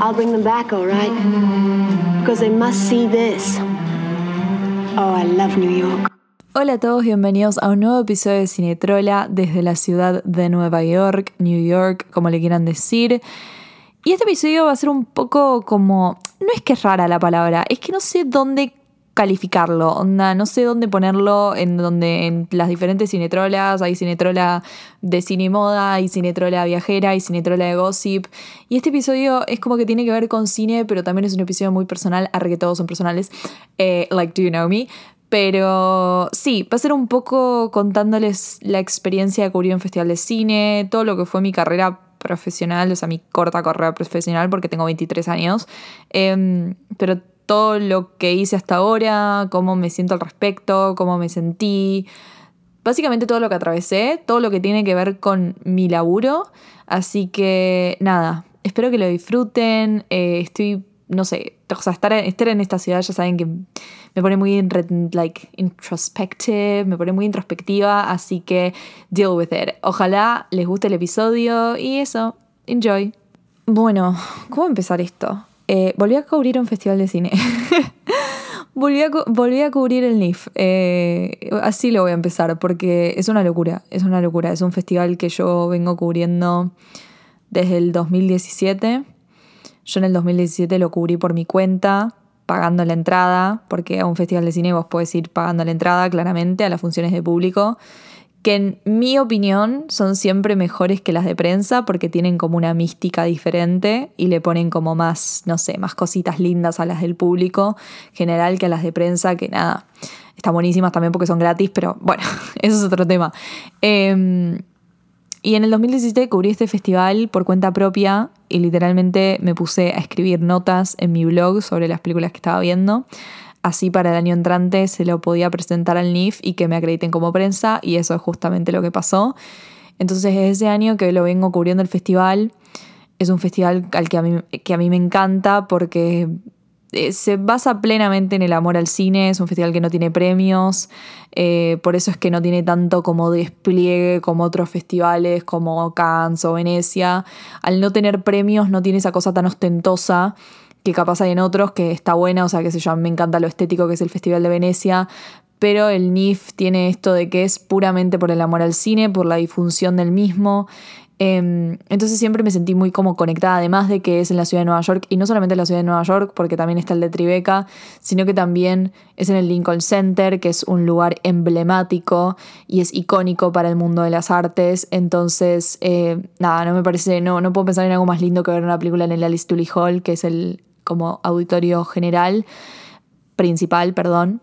I'll bring them back, all right? Because they must see this. Oh, I love New York. Hola a todos, bienvenidos a un nuevo episodio de Cinetrola desde la ciudad de Nueva York, New York, como le quieran decir. Y este episodio va a ser un poco como... No es que es rara la palabra, es que no sé dónde calificarlo, no sé dónde ponerlo, en donde en las diferentes cinetrolas, hay cinetrola de cine moda, hay cinetrola viajera, hay cinetrola de gossip, y este episodio es como que tiene que ver con cine, pero también es un episodio muy personal, arre que todos son personales, eh, like Do You Know Me, pero sí, va a ser un poco contándoles la experiencia de cubrir un festival de cine, todo lo que fue mi carrera profesional, o sea, mi corta carrera profesional, porque tengo 23 años, em, pero todo lo que hice hasta ahora, cómo me siento al respecto, cómo me sentí. Básicamente todo lo que atravesé, todo lo que tiene que ver con mi laburo. Así que nada, espero que lo disfruten. Eh, estoy, no sé, o sea, estar, estar en esta ciudad ya saben que me pone muy like, introspective, me pone muy introspectiva, así que deal with it. Ojalá les guste el episodio y eso, enjoy. Bueno, ¿cómo empezar esto? Eh, volví a cubrir un festival de cine. volví, a, cubrir el NIF. Eh, así lo voy a empezar, porque es una locura, es una locura. Es un festival que yo vengo cubriendo desde el 2017. Yo en el 2017 lo cubrí por mi cuenta, pagando la entrada, porque a un festival de cine vos podés ir pagando la entrada, claramente, a las funciones de público que en mi opinión son siempre mejores que las de prensa porque tienen como una mística diferente y le ponen como más, no sé, más cositas lindas a las del público general que a las de prensa, que nada, están buenísimas también porque son gratis, pero bueno, eso es otro tema. Em, y en el 2017 cubrí este festival por cuenta propia y literalmente me puse a escribir notas en mi blog sobre las películas que estaba viendo. Así para el año entrante se lo podía presentar al NIF y que me acrediten como prensa y eso es justamente lo que pasó. Entonces es ese año que lo vengo cubriendo el festival. Es un festival al que a mí, que a mí me encanta porque eh, se basa plenamente en el amor al cine, es un festival que no tiene premios, eh, por eso es que no tiene tanto como despliegue como otros festivales como Cannes o Venecia. Al no tener premios no tiene esa cosa tan ostentosa que capaz hay en otros, que está buena, o sea, que se llama, me encanta lo estético que es el Festival de Venecia, pero el NIF tiene esto de que es puramente por el amor al cine, por la difusión del mismo. Em, entonces siempre me sentí muy como conectada, además de que es en la ciudad de Nueva York, y no solamente en la ciudad de Nueva York, porque también está el de Tribeca, sino que también es en el Lincoln Center, que es un lugar emblemático y es icónico para el mundo de las artes. Entonces, eh, nada, no me parece, no, no puedo pensar en algo más lindo que ver una película en el Alice Tully Hall, que es el, como auditorio general, principal, perdón.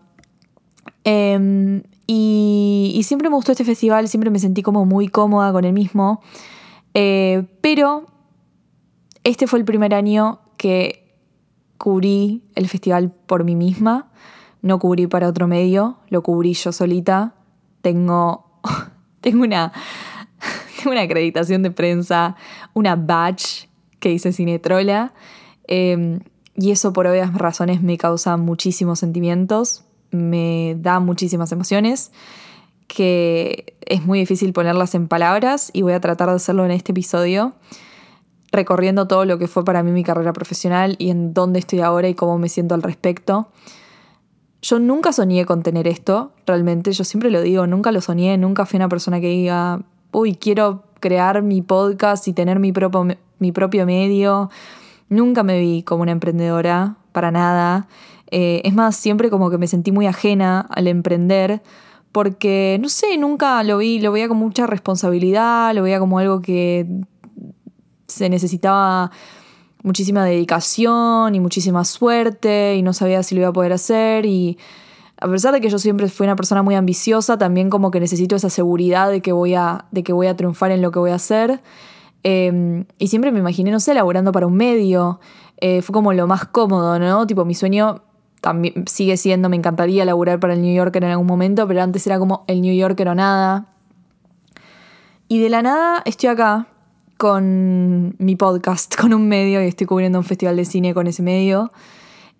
Em, y, siempre me gustó este festival, siempre me sentí como muy cómoda con el mismo. Eh, pero este fue el primer año que cubrí el festival por mí misma. No cubrí para otro medio, lo cubrí yo solita. Tengo, tengo, una, una acreditación de prensa, una badge que hice Cinetrola. Eh, y eso por obvias razones me causa muchísimos sentimientos, me da muchísimas emociones, que es muy difícil ponerlas en palabras y voy a tratar de hacerlo en este episodio, recorriendo todo lo que fue para mí mi carrera profesional y en dónde estoy ahora y cómo me siento al respecto. Yo nunca soñé con tener esto, realmente, yo siempre lo digo, nunca lo soñé, nunca fui una persona que diga, uy, quiero crear mi podcast y tener mi mi propio medio Nunca me vi como una emprendedora, para nada. Eh, es más, siempre como que me sentí muy ajena al emprender, porque, no sé, nunca lo vi, lo veía como mucha responsabilidad, lo veía como algo que se necesitaba muchísima dedicación y muchísima suerte y no sabía si lo iba a poder hacer y a pesar de que yo siempre fui una persona muy ambiciosa, también como que necesito esa seguridad de que voy a, de que voy a triunfar en lo que voy a hacer. Em, y siempre me imaginé, no sé, laburando para un medio. Eh, fue como lo más cómodo, ¿no? Tipo, mi sueño también sigue siendo, me encantaría laburar para el New Yorker en algún momento, pero antes era como el New Yorker o nada. Y de la nada estoy acá con mi podcast, con un medio, y estoy cubriendo un festival de cine con ese medio.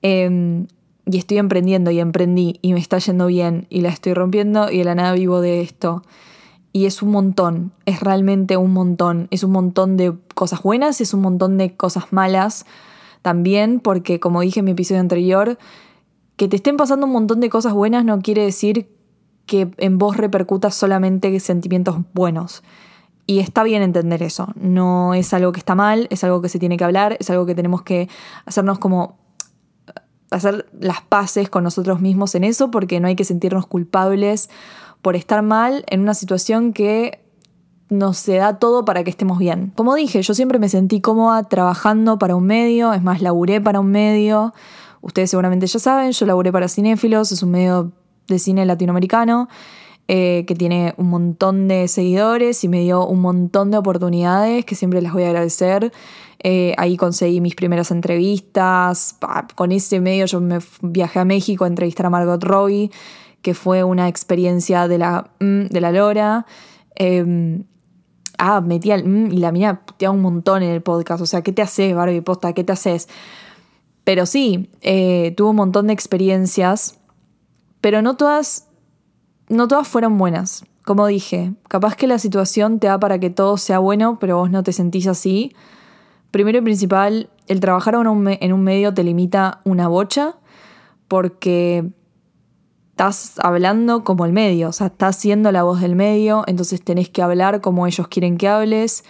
Em, y estoy emprendiendo y emprendí y me está yendo bien y la estoy rompiendo y de la nada vivo de esto y es un montón, es realmente un montón, es un montón de cosas buenas, es un montón de cosas malas, también, porque como dije en mi episodio anterior, que te estén pasando un montón de cosas buenas no quiere decir que en vos repercuta solamente sentimientos buenos. Y está bien entender eso. No es algo que está mal, es algo que se tiene que hablar, es algo que tenemos que hacernos como hacer las paces con nosotros mismos en eso, porque no hay que sentirnos culpables por estar mal en una situación que nos se da todo para que estemos bien. Como dije, yo siempre me sentí cómoda trabajando para un medio, es más, laburé para un medio. Ustedes seguramente ya saben, yo laburé para Cinéfilos, es un medio de cine latinoamericano eh, que tiene un montón de seguidores y me dio un montón de oportunidades que siempre les voy a agradecer. Eh, ahí conseguí mis primeras entrevistas. Con ese medio yo me viajé a México a entrevistar a Margot Robbie, que fue una experiencia de la, mm, de la Lora. Em, ah, metí al mm, y la mía puteaba un montón en el podcast. O sea, ¿qué te haces, Barbie Posta? ¿Qué te haces? Pero sí, eh, tuve un montón de experiencias, pero no todas, no todas fueron buenas. Como dije, capaz que la situación te da para que todo sea bueno, pero vos no te sentís así. Primero y principal, el trabajar en un, en un medio te limita una bocha porque estás hablando como el medio, o sea, estás siendo la voz del medio, entonces tenés que hablar como ellos quieren que hables.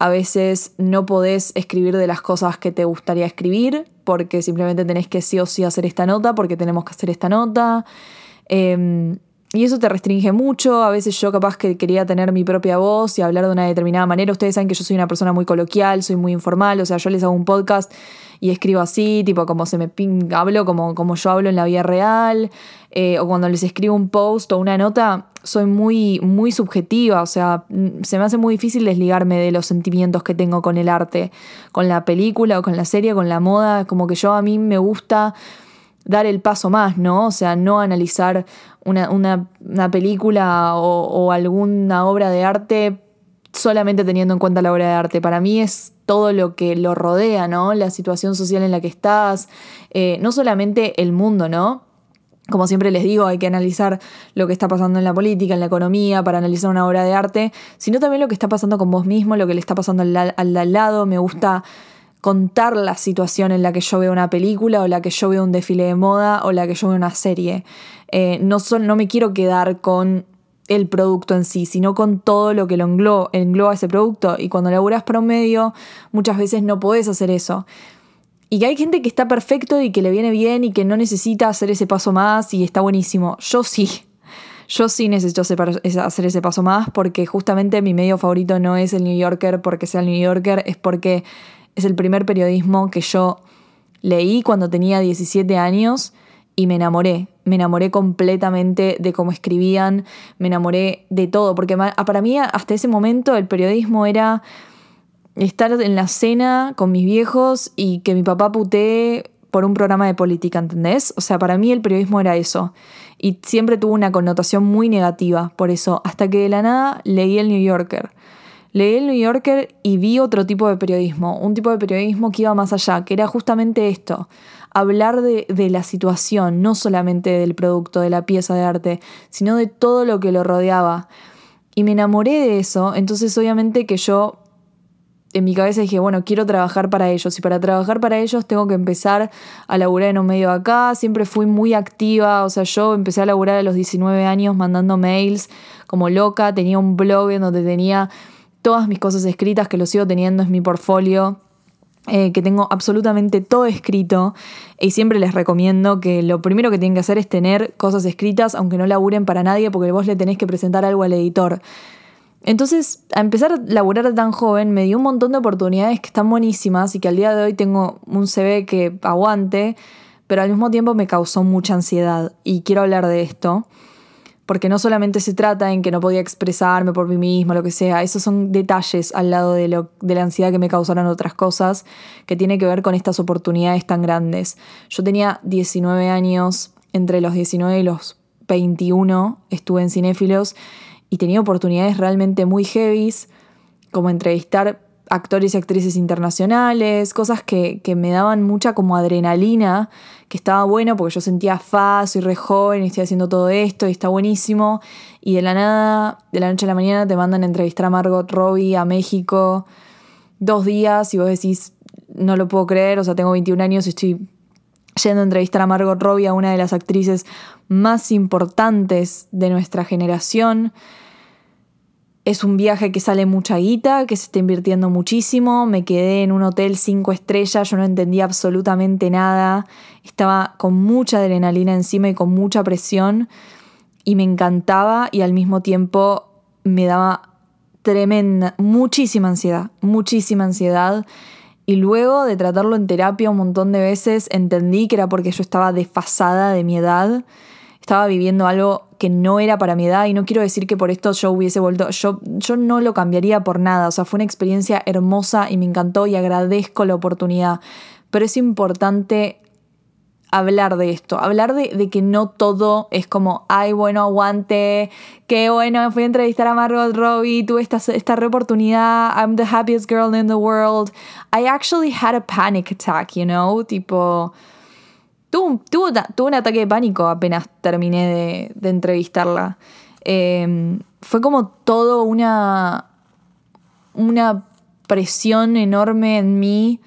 A veces no podés escribir de las cosas que te gustaría escribir, porque simplemente tenés que sí o sí hacer esta nota, porque tenemos que hacer esta nota. Em, y eso te restringe mucho. A veces yo capaz que quería tener mi propia voz y hablar de una determinada manera. Ustedes saben que yo soy una persona muy coloquial, soy muy informal. O sea, yo les hago un podcast y escribo así, tipo como se me ping, hablo como, como yo hablo en la vida real. Eh, o cuando les escribo un post o una nota, soy muy, muy subjetiva. O sea, mm, se me hace muy difícil desligarme de los sentimientos que tengo con el arte, con la película o con la serie, con la moda. Como que yo a mí me gusta dar el paso más, ¿no? O sea, no analizar una, película o, alguna obra de arte solamente teniendo en cuenta la obra de arte. Para mí es todo lo que lo rodea, ¿no? La situación social en la que estás, eh, no solamente el mundo, ¿no? Como siempre les digo, hay que analizar lo que está pasando en la política, en la economía, para analizar una obra de arte, sino también lo que está pasando con vos mismo, lo que le está pasando al, al lado. Me gusta contar la situación en la que yo veo una película o la que yo veo un desfile de moda o la que yo veo una serie. Eh, no, no me quiero quedar con el producto en sí, sino con todo lo que lo engloba, engloba ese producto. Y cuando laburas para un medio, muchas veces no podés hacer eso. Y que hay gente que está perfecto y que le viene bien y que no necesita hacer ese paso más y está buenísimo. Yo sí. Yo sí necesito hacer ese paso más porque justamente mi medio favorito no es el New Yorker porque sea el New Yorker, es porque es el primer periodismo que yo leí cuando tenía 17 años y me enamoré. Me enamoré completamente de cómo escribían, me enamoré de todo, porque para mí hasta ese momento el periodismo era estar en la cena con mis viejos y que mi papá putee por un programa de política, ¿entendés? O sea, para mí el periodismo era eso. Y siempre tuvo una connotación muy negativa por eso, hasta que de la nada leí el New Yorker. Leí el New Yorker y vi otro tipo de periodismo, un tipo de periodismo que iba más allá, que era justamente esto, hablar de, la situación, no solamente del producto, de la pieza de arte, sino de todo lo que lo rodeaba. Y me enamoré de eso, entonces obviamente que yo en mi cabeza dije, bueno, quiero trabajar para ellos y para trabajar para ellos tengo que empezar a laburar en un medio acá, siempre fui muy activa, o sea, yo empecé a laburar a los 19 años mandando mails como loca, tenía un blog en donde tenía todas mis cosas escritas, que lo sigo teniendo, es mi portfolio. Eh, que tengo absolutamente todo escrito y siempre les recomiendo que lo primero que tienen que hacer es tener cosas escritas, aunque no laburen para nadie, porque vos le tenés que presentar algo al editor. Entonces, a empezar a laburar tan joven me dio un montón de oportunidades que están buenísimas y que al día de hoy tengo un CV que aguante, pero al mismo tiempo me causó mucha ansiedad y quiero hablar de esto porque no solamente se trata en que no podía expresarme por mí mismo, lo que sea, esos son detalles al lado de, lo, de la ansiedad que me causaron otras cosas, que tiene que ver con estas oportunidades tan grandes. Yo tenía 19 años, entre los 19 y los 21 estuve en Cinéfilos y tenía oportunidades realmente muy heavies, como entrevistar actores y actrices internacionales, cosas que, que, me daban mucha como adrenalina, que estaba bueno porque yo sentía fa, soy re joven, estoy haciendo todo esto y está buenísimo. Y de la nada, de la noche a la mañana, te mandan a entrevistar a Margot Robbie a México dos días y vos decís, no lo puedo creer, o sea, tengo 21 años y estoy yendo a entrevistar a Margot Robbie, a una de las actrices más importantes de nuestra generación. Es un viaje que sale mucha guita, que se está invirtiendo muchísimo. Me quedé en un hotel cinco estrellas, yo no entendía absolutamente nada. Estaba con mucha adrenalina encima y con mucha presión. Y me encantaba y al mismo tiempo me daba tremenda, muchísima ansiedad, muchísima ansiedad. Y luego de tratarlo en terapia un montón de veces, entendí que era porque yo estaba desfasada de mi edad. Estaba viviendo algo que no era para mi edad y no quiero decir que por esto yo hubiese vuelto, yo, yo no lo cambiaría por nada, o sea, fue una experiencia hermosa y me encantó y agradezco la oportunidad, pero es importante hablar de esto, hablar de, que no todo es como, ay, bueno, aguante, qué bueno, fui a entrevistar a Margot Robbie, tuve esta, esta oportunidad, I'm the happiest girl in the world. I actually had a panic attack, you know, tipo Tuve, un ataque de pánico apenas terminé de, entrevistarla. Em, fue como todo una, una presión enorme en mí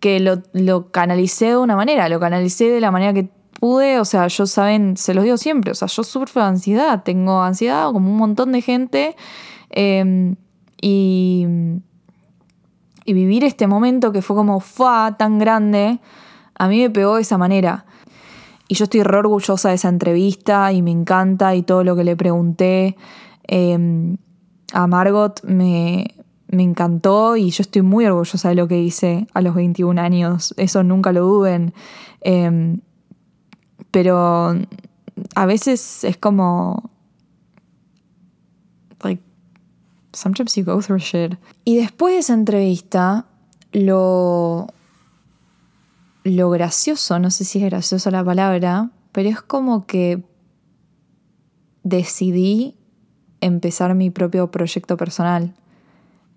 que lo, lo, canalicé de una manera, lo canalicé de la manera que pude, o sea, yo saben, se los digo siempre, o sea, yo sufro de ansiedad, tengo ansiedad como un montón de gente em, y, y vivir este momento que fue como, fue tan grande, a mí me pegó de esa manera. Y yo estoy re orgullosa de esa entrevista y me encanta y todo lo que le pregunté em, a Margot me, encantó y yo estoy muy orgullosa de lo que hice a los 21 años. Eso nunca lo duden. Em, pero a veces es como... Like, sometimes you go through shit. Y después de esa entrevista, lo, lo gracioso, no sé si es gracioso la palabra, pero es como que decidí empezar mi propio proyecto personal.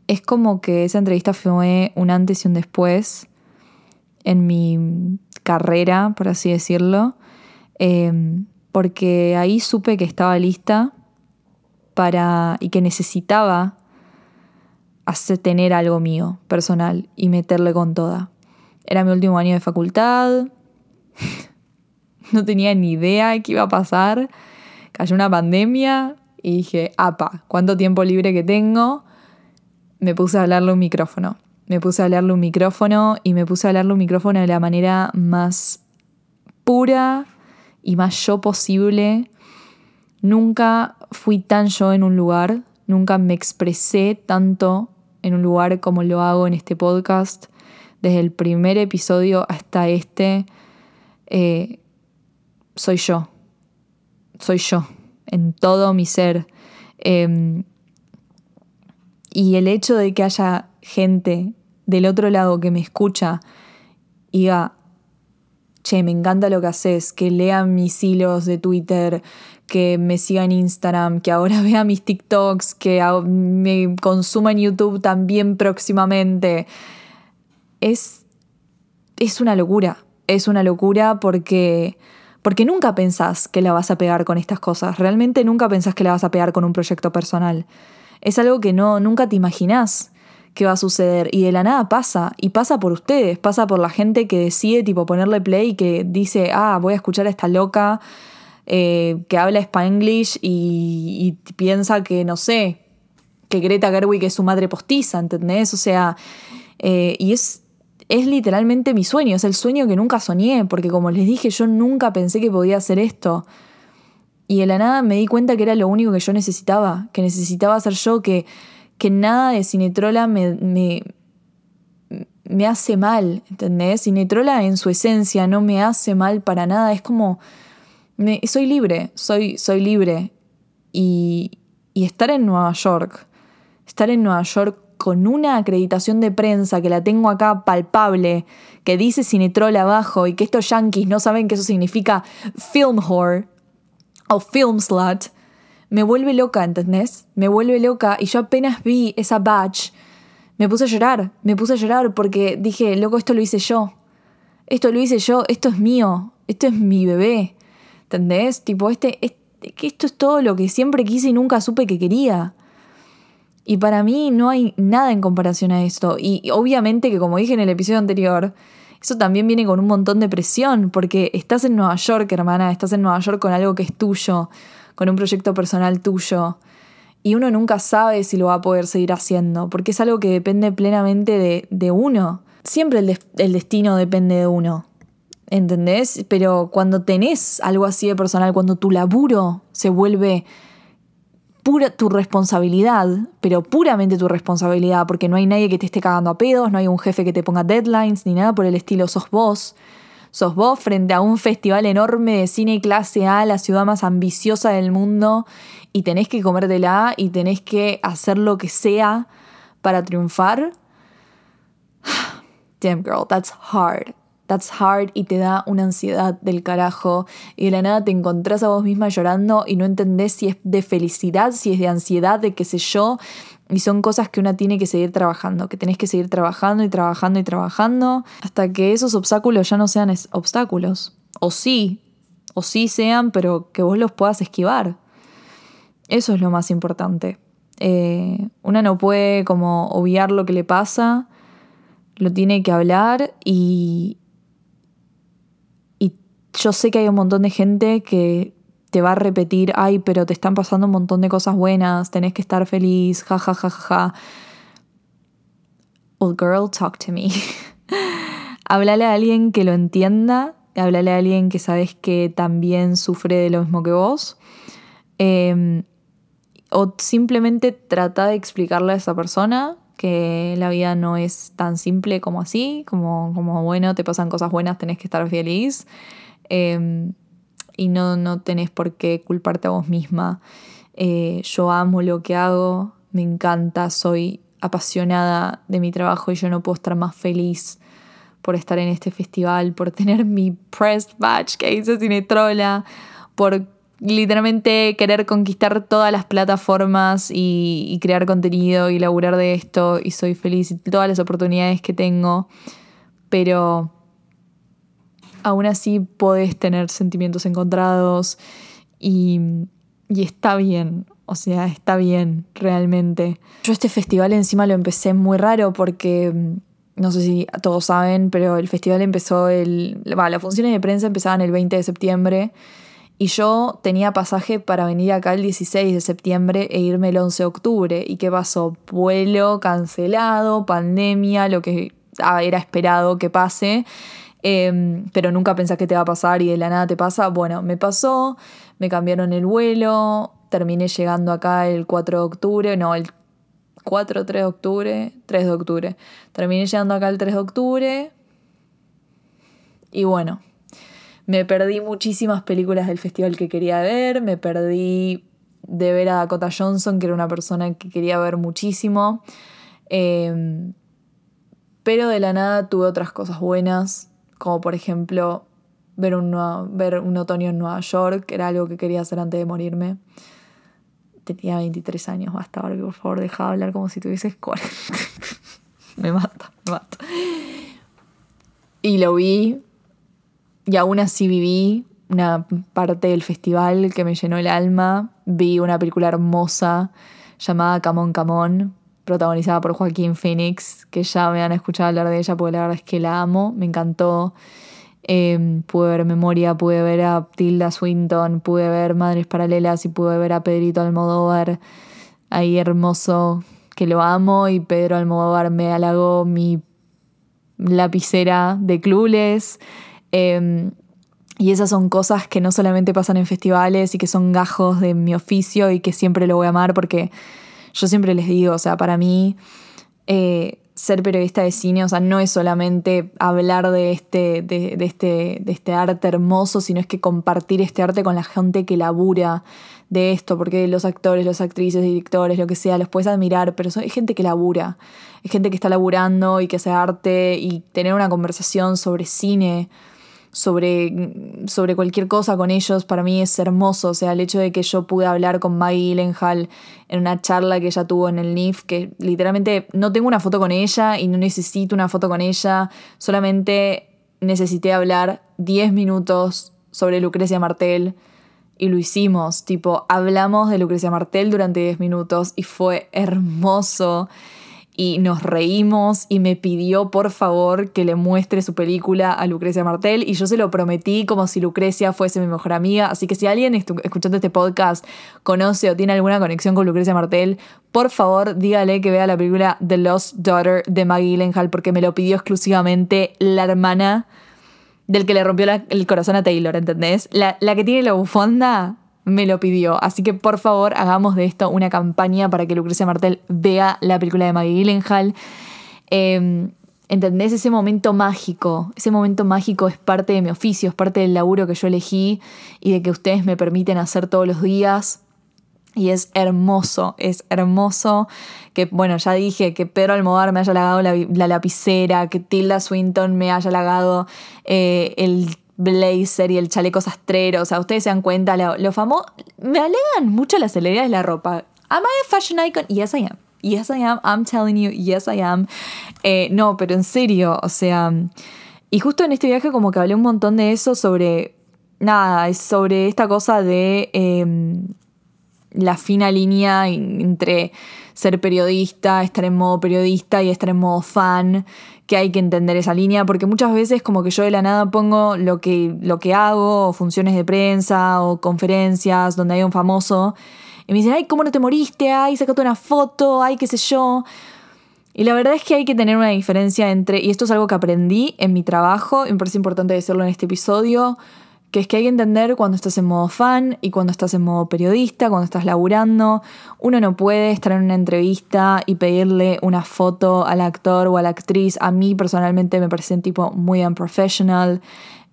Es como que esa entrevista fue un antes y un después en mi carrera, por así decirlo, em, porque ahí supe que estaba lista para y que necesitaba hacer, tener algo mío, personal, y meterle con toda. Era mi último año de facultad. no tenía ni idea de qué iba a pasar. Cayó una pandemia y dije, apa, ¿cuánto tiempo libre que tengo? Me puse a hablarle un micrófono. Me puse a hablarle un micrófono y me puse a hablarle un micrófono de la manera más pura y más yo posible. Nunca fui tan yo en un lugar, nunca me expresé tanto en un lugar como lo hago en este podcast desde el primer episodio hasta este, eh, soy yo. Soy yo, en todo mi ser. Em, y el hecho de que haya gente del otro lado que me escucha y diga, che, me encanta lo que haces, que lean mis hilos de Twitter, que me sigan en Instagram, que ahora vean mis TikToks, que me consuman YouTube también próximamente es, es una locura. Es una locura porque, porque nunca pensás que la vas a pegar con estas cosas. Realmente nunca pensás que la vas a pegar con un proyecto personal. Es algo que no, nunca te imaginás que va a suceder. Y de la nada pasa. Y pasa por ustedes. Pasa por la gente que decide tipo ponerle play y que dice, ah, voy a escuchar a esta loca eh, que habla spanglish y, piensa que, no sé, que Greta Gerwig es su madre postiza, ¿entendés? O sea, eh, y es, es literalmente mi sueño, es el sueño que nunca soñé, porque como les dije, yo nunca pensé que podía hacer esto. Y de la nada me di cuenta que era lo único que yo necesitaba, que necesitaba ser yo, que, que nada de Cinetrola me, me, me hace mal, ¿entendés? Cinetrola en su esencia no me hace mal para nada, es como, me, soy libre, soy, soy libre. Y, y estar en Nueva York, estar en Nueva York con una acreditación de prensa que la tengo acá palpable, que dice Cinetrol abajo y que estos yankees no saben que eso significa film whore o film slut, me vuelve loca, ¿entendés? Me vuelve loca y yo apenas vi esa badge, me puse a llorar, me puse a llorar porque dije, loco, esto lo hice yo, esto lo hice yo, esto es mío, esto es mi bebé, ¿entendés? Tipo, este, este esto es todo lo que siempre quise y nunca supe que quería. Y para mí no hay nada en comparación a esto. Y obviamente que como dije en el episodio anterior, eso también viene con un montón de presión, porque estás en Nueva York, hermana, estás en Nueva York con algo que es tuyo, con un proyecto personal tuyo. Y uno nunca sabe si lo va a poder seguir haciendo, porque es algo que depende plenamente de, uno. Siempre el, el destino depende de uno. ¿Entendés? Pero cuando tenés algo así de personal, cuando tu laburo se vuelve pura tu responsabilidad, pero puramente tu responsabilidad, porque no hay nadie que te esté cagando a pedos, no hay un jefe que te ponga deadlines ni nada por el estilo, sos vos. Sos vos frente a un festival enorme de cine clase A, la ciudad más ambiciosa del mundo, y tenés que comértela y tenés que hacer lo que sea para triunfar. Damn girl, that's hard. That's hard y te da una ansiedad del carajo y de la nada te encontrás a vos misma llorando y no entendés si es de felicidad, si es de ansiedad, de qué sé yo. Y son cosas que una tiene que seguir trabajando, que tenés que seguir trabajando y trabajando y trabajando hasta que esos obstáculos ya no sean obstáculos. O sí, o sí sean, pero que vos los puedas esquivar. Eso es lo más importante. Eh, una no puede como obviar lo que le pasa, lo tiene que hablar y, yo sé que hay un montón de gente que te va a repetir, ay, pero te están pasando un montón de cosas buenas, tenés que estar feliz, ja, ja, ja, ja. Well, girl, talk to me. háblale a alguien que lo entienda, háblale a alguien que sabes que también sufre de lo mismo que vos. Em, o simplemente trata de explicarle a esa persona que la vida no es tan simple como así, como, como bueno, te pasan cosas buenas, tenés que estar feliz. Em, y no, no tenés por qué culparte a vos misma. Eh, yo amo lo que hago, me encanta, soy apasionada de mi trabajo y yo no puedo estar más feliz por estar en este festival, por tener mi press badge que hice Cinetrola, por literalmente querer conquistar todas las plataformas y, y, crear contenido y laburar de esto y soy feliz y todas las oportunidades que tengo, pero aún así podés tener sentimientos encontrados y, y está bien, o sea, está bien realmente. Yo este festival encima lo empecé muy raro porque mm, no sé si todos saben, pero el festival empezó el. Va, las funciones de prensa empezaban el 20 de septiembre y yo tenía pasaje para venir acá el 16 de septiembre e irme el 11 de octubre. ¿Y qué pasó? Vuelo cancelado, pandemia, lo que ah, era esperado que pase. Em, pero nunca pensás que te va a pasar y de la nada te pasa. Bueno, me pasó, me cambiaron el vuelo, terminé llegando acá el 4 de octubre, no, el 4, 3 de octubre, 3 de octubre. Terminé llegando acá el 3 de octubre. Y bueno, me perdí muchísimas películas del festival que quería ver, me perdí de ver a Dakota Johnson, que era una persona que quería ver muchísimo. Em, pero de la nada tuve otras cosas buenas como por ejemplo ver un, ver un otoño en Nueva York, que era algo que quería hacer antes de morirme. Tenía 23 años, basta, Barbie, por favor, deja de hablar como si tuvieses 40. me mata, me mata. Y lo vi, y aún así viví una parte del festival que me llenó el alma. Vi una película hermosa llamada Camón Camón, protagonizada por Joaquín Phoenix, que ya me han escuchado hablar de ella porque la verdad es que la amo, me encantó. Em, pude ver Memoria, pude ver a Tilda Swinton, pude ver Madres Paralelas y pude ver a Pedrito Almodóvar ahí hermoso, que lo amo y Pedro Almodóvar me halagó mi lapicera de clules. Em, y esas son cosas que no solamente pasan en festivales y que son gajos de mi oficio y que siempre lo voy a amar porque yo siempre les digo, o sea, para mí eh, ser periodista de cine, o sea, no es solamente hablar de este, de, este, de este arte hermoso, sino es que compartir este arte con la gente que labura de esto, porque los actores, las actrices, directores, lo que sea, los puedes admirar, pero hay gente que labura, hay gente que está laburando y que hace arte y tener una conversación sobre cine sobre, sobre cualquier cosa con ellos, para mí es hermoso. O sea, el hecho de que yo pude hablar con Maggie Gyllenhaal en una charla que ella tuvo en el NIF, que literalmente no tengo una foto con ella y no necesito una foto con ella, solamente necesité hablar 10 minutos sobre Lucrecia Martel Y lo hicimos, tipo, hablamos de Lucrecia Martel durante 10 minutos y fue hermoso y nos reímos y me pidió por favor que le muestre su película a Lucrecia Martel y yo se lo prometí como si Lucrecia fuese mi mejor amiga. Así que si alguien escuchando este podcast conoce o tiene alguna conexión con Lucrecia Martel, por favor dígale que vea la película The Lost Daughter de Maggie Gyllenhaal porque me lo pidió exclusivamente la hermana del que le rompió el corazón a Taylor, ¿entendés? La, la que tiene la bufanda me lo pidió. Así que por favor hagamos de esto una campaña para que Lucrecia Martel vea la película de Maggie Gyllenhaal. Em, ¿Entendés? Ese momento mágico. Ese momento mágico es parte de mi oficio, es parte del laburo que yo elegí y de que ustedes me permiten hacer todos los días. Y es hermoso, es hermoso que, bueno, ya dije que Pedro Almodóvar me haya halagado la, lapicera, que Tilda Swinton me haya halagado eh, el blazer y el chaleco sastrero. O sea, ustedes se dan cuenta, lo, famoso. Me alegan mucho las celebridades de la ropa. Am I a fashion icon? Yes, I am. Yes, I am. I'm telling you, yes, I am. Eh, no, pero en serio, o sea. Y justo en este viaje, como que hablé un montón de eso sobre. Nada, es sobre esta cosa de. Em, la fina línea entre ser periodista, estar en modo periodista y estar en modo fan que hay que entender esa línea, porque muchas veces como que yo de la nada pongo lo que, lo que hago, o funciones de prensa, o conferencias donde hay un famoso, y me dicen, ay, ¿cómo no te moriste? Ay, sacate una foto, ay, qué sé yo. Y la verdad es que hay que tener una diferencia entre, y esto es algo que aprendí en mi trabajo, y me parece importante decirlo en este episodio, que es que hay que entender cuando estás en modo fan y cuando estás en modo periodista, cuando estás laburando. Uno no puede estar en una entrevista y pedirle una foto al actor o a la actriz. A mí personalmente me parece un tipo muy unprofessional.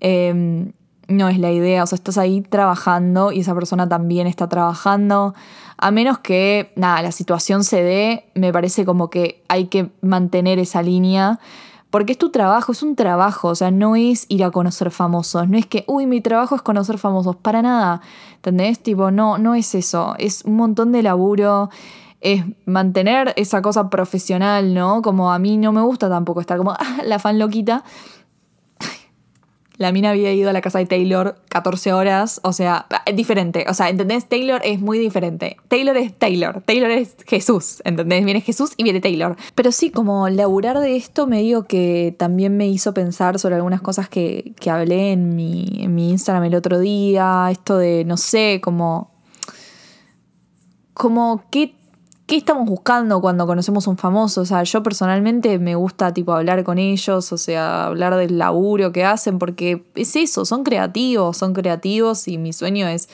Em, no es la idea, o sea, estás ahí trabajando y esa persona también está trabajando. A menos que, nada, la situación se dé, me parece como que hay que mantener esa línea porque es tu trabajo, es un trabajo, o sea, no es ir a conocer famosos, no es que, uy, mi trabajo es conocer famosos, para nada, ¿entendés? Tipo, no, no es eso, es un montón de laburo, es mantener esa cosa profesional, ¿no? Como a mí no me gusta tampoco estar como, ah, la fan loquita, la mina había ido a la casa de Taylor 14 horas, o sea, es diferente, o sea, ¿entendés? Taylor es muy diferente. Taylor es Taylor, Taylor es Jesús, ¿entendés? Viene Jesús y viene Taylor. Pero sí, como laburar de esto me digo que también me hizo pensar sobre algunas cosas que, que hablé en mi, en mi Instagram el otro día, esto de, no sé, como... Como qué ¿qué estamos buscando cuando conocemos un famoso? O sea, yo personalmente me gusta tipo hablar con ellos, o sea, hablar del laburo que hacen, porque es eso, son creativos, son creativos y mi sueño es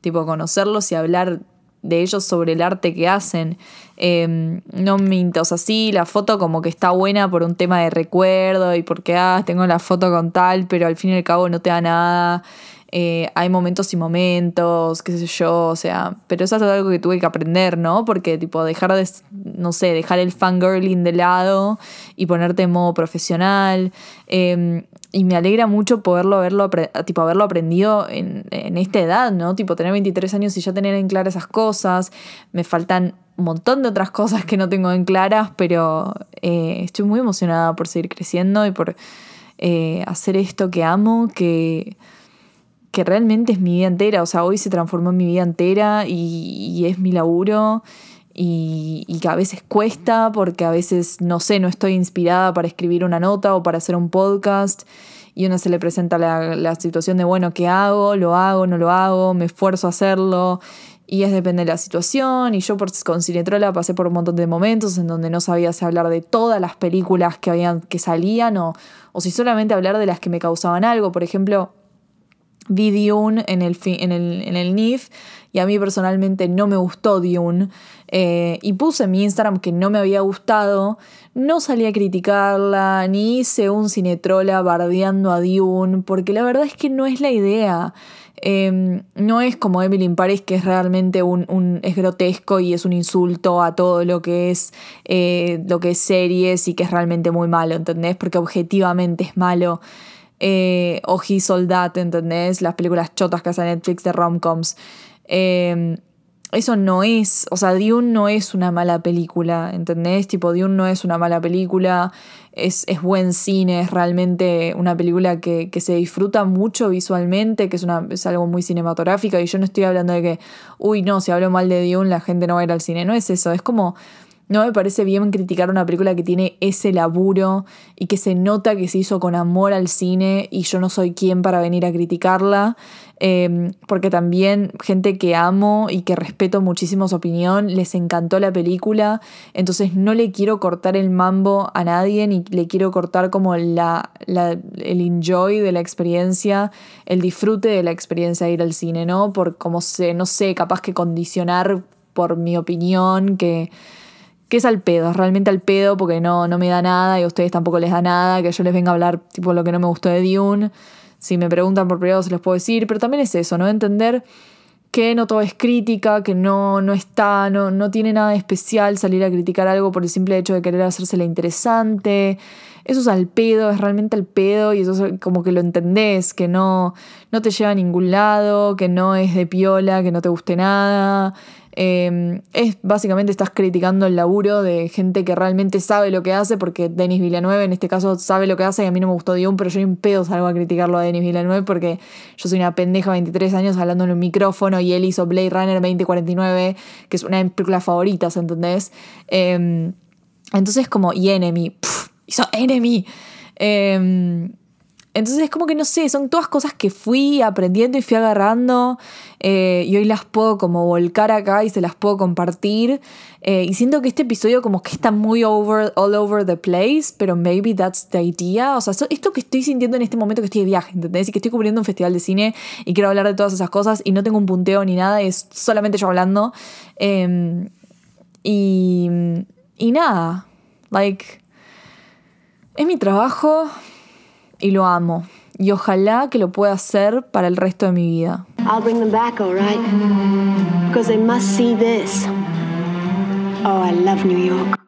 tipo conocerlos y hablar de ellos sobre el arte que hacen. Em, no me o sea, sí, la foto como que está buena por un tema de recuerdo y porque ah, tengo la foto con tal, pero al fin y al cabo no te da nada. Eh, hay momentos y momentos, qué sé yo, o sea, pero eso es algo que tuve que aprender, ¿no? Porque tipo dejar de, no sé, dejar el fangirling de lado y ponerte en modo profesional. Em, y me alegra mucho poderlo haberlo, tipo, haberlo aprendido en, esta edad, ¿no? Tipo tener 23 años y ya tener en claro esas cosas. Me faltan un montón de otras cosas que no tengo en claras, pero eh, estoy muy emocionada por seguir creciendo y por eh, hacer esto que amo, que que realmente es mi vida entera, o sea, hoy se transformó en mi vida entera y, es mi laburo y, que a veces cuesta porque a veces, no sé, no estoy inspirada para escribir una nota o para hacer un podcast y uno se le presenta la, situación de, bueno, ¿qué hago? ¿Lo hago? ¿No lo hago? ¿Me esfuerzo a hacerlo? Y es depende de la situación. Y yo por, con Cinetrola pasé por un montón de momentos en donde no sabía si hablar de todas las películas que, habían, que salían o, o si solamente hablar de las que me causaban algo. Por ejemplo, vi Dune en el, en el, en el NIF y a mí personalmente no me gustó Dune. Eh, y puse en mi Instagram que no me había gustado. No salí a criticarla, ni hice un cinetrola bardeando a Dune, porque la verdad es que no es la idea. Em, no es como Emily in que es realmente un, es grotesco y es un insulto a todo lo que es eh, lo que es series y que es realmente muy malo, ¿entendés? Porque objetivamente es malo eh, o He Soldat, ¿entendés? Las películas chotas que hace Netflix de romcoms. Eh, eso no es, o sea, Dune no es una mala película, ¿entendés? Tipo, Dune no es una mala película, es, es buen cine, es realmente una película que, que se disfruta mucho visualmente, que es, una, es algo muy cinematográfica, y yo no estoy hablando de que, uy, no, si hablo mal de Dune la gente no va a ir al cine, no es eso, es como no me parece bien criticar una película que tiene ese laburo y que se nota que se hizo con amor al cine y yo no soy quien para venir a criticarla, em, porque también gente que amo y que respeto muchísimo su opinión, les encantó la película, entonces no le quiero cortar el mambo a nadie ni le quiero cortar como la, el enjoy de la experiencia, el disfrute de la experiencia de ir al cine, ¿no? Por como se, no sé, capaz que condicionar por mi opinión, que que es al pedo, es realmente al pedo porque no, no me da nada y a ustedes tampoco les da nada, que yo les venga a hablar tipo lo que no me gustó de Dune. Si me preguntan por privado se los puedo decir, pero también es eso, ¿no? Entender que no todo es crítica, que no, no está, no, no tiene nada especial salir a criticar algo por el simple hecho de querer hacérsela interesante. Eso es al pedo, es realmente al pedo y eso es como que lo entendés, que no, no te lleva a ningún lado, que no es de piola, que no te guste nada, Em, es básicamente estás criticando el laburo de gente que realmente sabe lo que hace, porque Denis Villeneuve en este caso sabe lo que hace y a mí no me gustó Dion, pero yo un pedo salgo a criticarlo a Denis Villeneuve porque yo soy una pendeja de 23 años hablando en un micrófono y él hizo Blade Runner 2049, que es una de mis películas favoritas, ¿entendés? Em, entonces como, y Enemy, hizo Enemy. Em, entonces es como que no sé, son todas cosas que fui aprendiendo y fui agarrando eh, y hoy las puedo como volcar acá y se las puedo compartir. Eh, y siento que este episodio como que está muy over, all over the place, pero maybe that's the idea. O sea, esto que estoy sintiendo en este momento que estoy de viaje, ¿entendés? Y que estoy cubriendo un festival de cine y quiero hablar de todas esas cosas y no tengo un punteo ni nada, es solamente yo hablando. Em, y, y nada, like, es mi trabajo y lo amo. Y ojalá que lo pueda hacer para el resto de mi vida. I'll bring them back, all right? Because they must see this. Oh, I love New York.